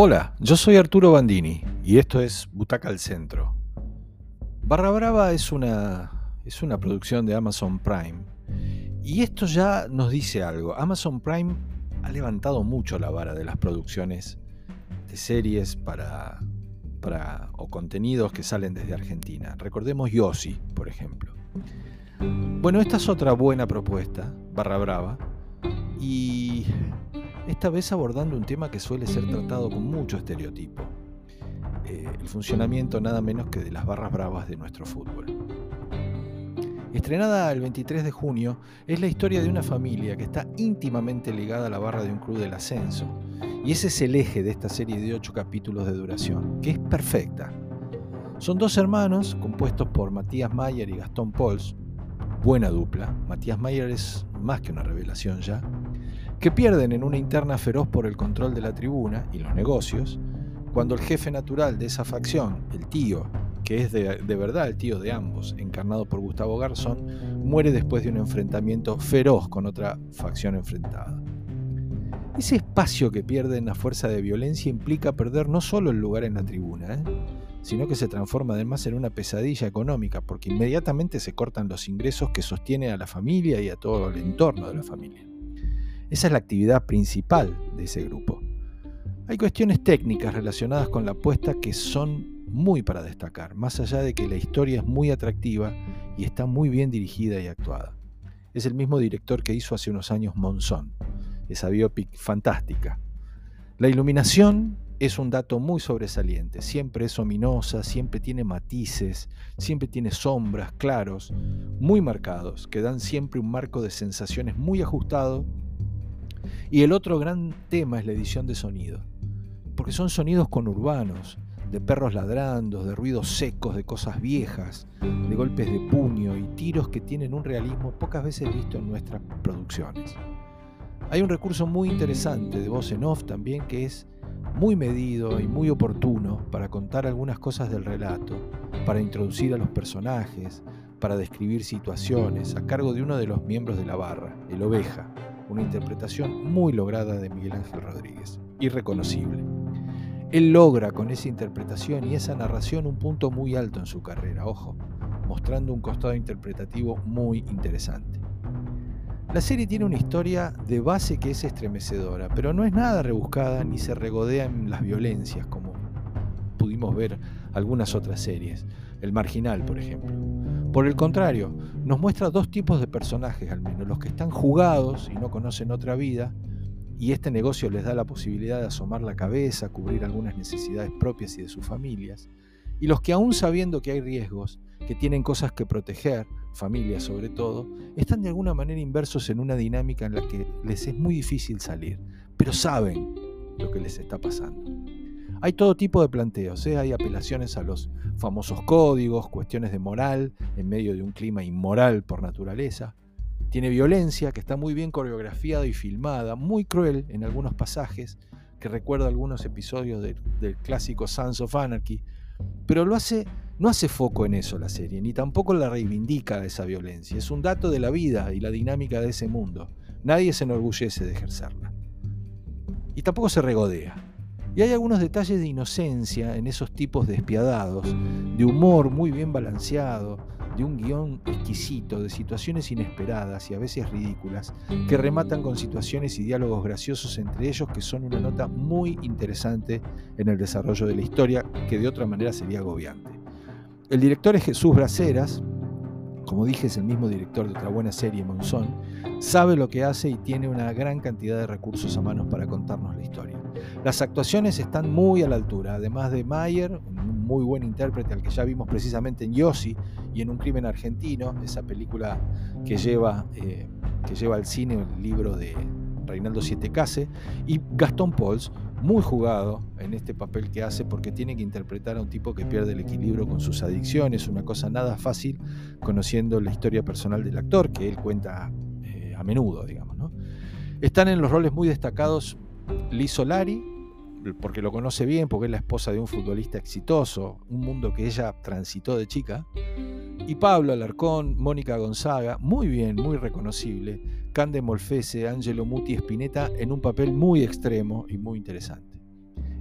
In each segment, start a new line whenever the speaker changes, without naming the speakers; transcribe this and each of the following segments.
Hola, yo soy Arturo Bandini y esto es Butaca al Centro. Barra Brava es una, es una producción de Amazon Prime y esto ya nos dice algo. Amazon Prime ha levantado mucho la vara de las producciones de series para, para, o contenidos que salen desde Argentina. Recordemos Yossi, por ejemplo. Bueno, esta es otra buena propuesta, Barra Brava, y esta vez abordando un tema que suele ser tratado con mucho estereotipo, eh, el funcionamiento nada menos que de las barras bravas de nuestro fútbol. Estrenada el 23 de junio, es la historia de una familia que está íntimamente ligada a la barra de un club del ascenso, y ese es el eje de esta serie de ocho capítulos de duración, que es perfecta. Son dos hermanos compuestos por Matías Mayer y Gastón Pols, buena dupla, Matías Mayer es más que una revelación ya, que pierden en una interna feroz por el control de la tribuna y los negocios, cuando el jefe natural de esa facción, el tío, que es de, verdad el tío de ambos, encarnado por Gustavo Garzón, muere después de un enfrentamiento feroz con otra facción enfrentada. Ese espacio que pierden a fuerza de violencia implica perder no solo el lugar en la tribuna, ¿eh? sino que se transforma además en una pesadilla económica, porque inmediatamente se cortan los ingresos que sostienen a la familia y a todo el entorno de la familia. Esa es la actividad principal de ese grupo. Hay cuestiones técnicas relacionadas con la apuesta que son muy para destacar, más allá de que la historia es muy atractiva y está muy bien dirigida y actuada. Es el mismo director que hizo hace unos años Monzón, esa biopic fantástica. La iluminación es un dato muy sobresaliente, siempre es ominosa, siempre tiene matices, siempre tiene sombras, claros, muy marcados, que dan siempre un marco de sensaciones muy ajustado y el otro gran tema es la edición de sonido, porque son sonidos conurbanos, de perros ladrando, de ruidos secos, de cosas viejas, de golpes de puño y tiros que tienen un realismo pocas veces visto en nuestras producciones. Hay un recurso muy interesante de voz en off también que es muy medido y muy oportuno para contar algunas cosas del relato, para introducir a los personajes, para describir situaciones a cargo de uno de los miembros de la barra, el oveja, una interpretación muy lograda de Miguel Ángel Rodríguez, irreconocible. Él logra con esa interpretación y esa narración un punto muy alto en su carrera, ojo, mostrando un costado interpretativo muy interesante. La serie tiene una historia de base que es estremecedora, pero no es nada rebuscada ni se regodea las violencias como pudimos ver algunas otras series, El Marginal por ejemplo. Por el contrario, nos muestra dos tipos de personajes al menos, los que están jugados y no conocen otra vida, y este negocio les da la posibilidad de asomar la cabeza, cubrir algunas necesidades propias y de sus familias, y los que aún sabiendo que hay riesgos, que tienen cosas que proteger, familias sobre todo, están de alguna manera inversos en una dinámica en la que les es muy difícil salir, pero saben lo que les está pasando. Hay todo tipo de planteos, ¿eh? hay apelaciones a los famosos códigos, cuestiones de moral en medio de un clima inmoral por naturaleza. Tiene violencia que está muy bien coreografiada y filmada, muy cruel en algunos pasajes, que recuerda algunos episodios del clásico Sons of Anarchy, pero no hace foco en eso la serie, ni tampoco la reivindica esa violencia. Es un dato de la vida y la dinámica de ese mundo. Nadie se enorgullece de ejercerla. Y tampoco se regodea. Y hay algunos detalles de inocencia en esos tipos despiadados, de humor muy bien balanceado, de un guion exquisito, de situaciones inesperadas y a veces ridículas, que rematan con situaciones y diálogos graciosos entre ellos que son una nota muy interesante en el desarrollo de la historia, que de otra manera sería agobiante. El director es Jesús Braceras, como dije es el mismo director de otra buena serie, Monzón, sabe lo que hace y tiene una gran cantidad de recursos a manos para contarnos la historia. Las actuaciones están muy a la altura, además de Mayer, un muy buen intérprete al que ya vimos precisamente en Yossi y en Un crimen argentino, esa película que lleva, eh, que lleva al cine el libro de Reinaldo Siete Case, y Gastón Pauls, muy jugado en este papel que hace porque tiene que interpretar a un tipo que pierde el equilibrio con sus adicciones, una cosa nada fácil conociendo la historia personal del actor que él cuenta eh, a menudo, digamos. ¿no? Están en los roles muy destacados Liz Solari, porque lo conoce bien, porque es la esposa de un futbolista exitoso, un mundo que ella transitó de chica, y Pablo Alarcón, Mónica Gonzaga, muy bien, muy reconocible, Cande Molfese, Angelo Muti Spinetta en un papel muy extremo y muy interesante.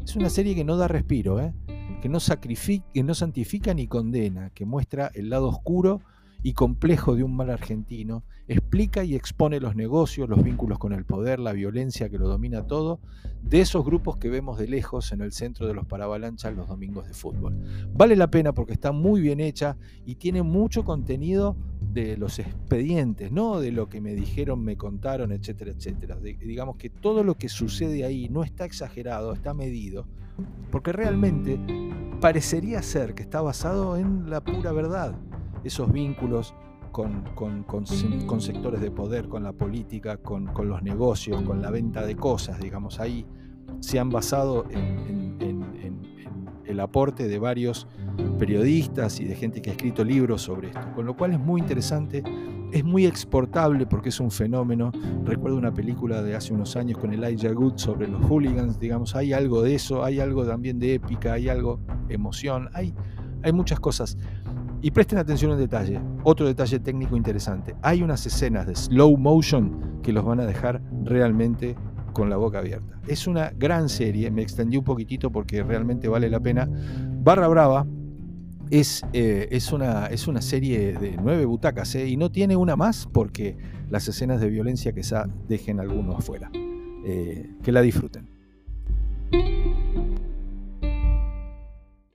Es una serie que no da respiro, ¿eh? que, no que no santifica ni condena, que muestra el lado oscuro y complejo de un mal argentino, explica y expone los negocios, los vínculos con el poder, la violencia que lo domina todo, de esos grupos que vemos de lejos en el centro de los paravalanchas los domingos de fútbol. Vale la pena porque está muy bien hecha y tiene mucho contenido de los expedientes, no de lo que me dijeron, me contaron, etcétera, etcétera. digamos que todo lo que sucede ahí no está exagerado, está medido, porque realmente parecería ser que está basado en la pura verdad esos vínculos con, con, sectores de poder, con la política, con, los negocios, con la venta de cosas, digamos, ahí se han basado en, el aporte de varios periodistas y de gente que ha escrito libros sobre esto, con lo cual es muy interesante, es muy exportable porque es un fenómeno. Recuerdo una película de hace unos años con Elijah Good sobre los hooligans, digamos, hay algo de eso, hay algo también de épica, hay algo emoción, hay, hay muchas cosas. Y presten atención en detalle, otro detalle técnico interesante. Hay unas escenas de slow motion que los van a dejar realmente con la boca abierta. Es una gran serie, me extendí un poquitito porque realmente vale la pena. Barra Brava es, eh, es, una, es una serie de nueve butacas ¿eh? y no tiene una más porque las escenas de violencia quizá dejen algunos afuera. Eh, que la disfruten.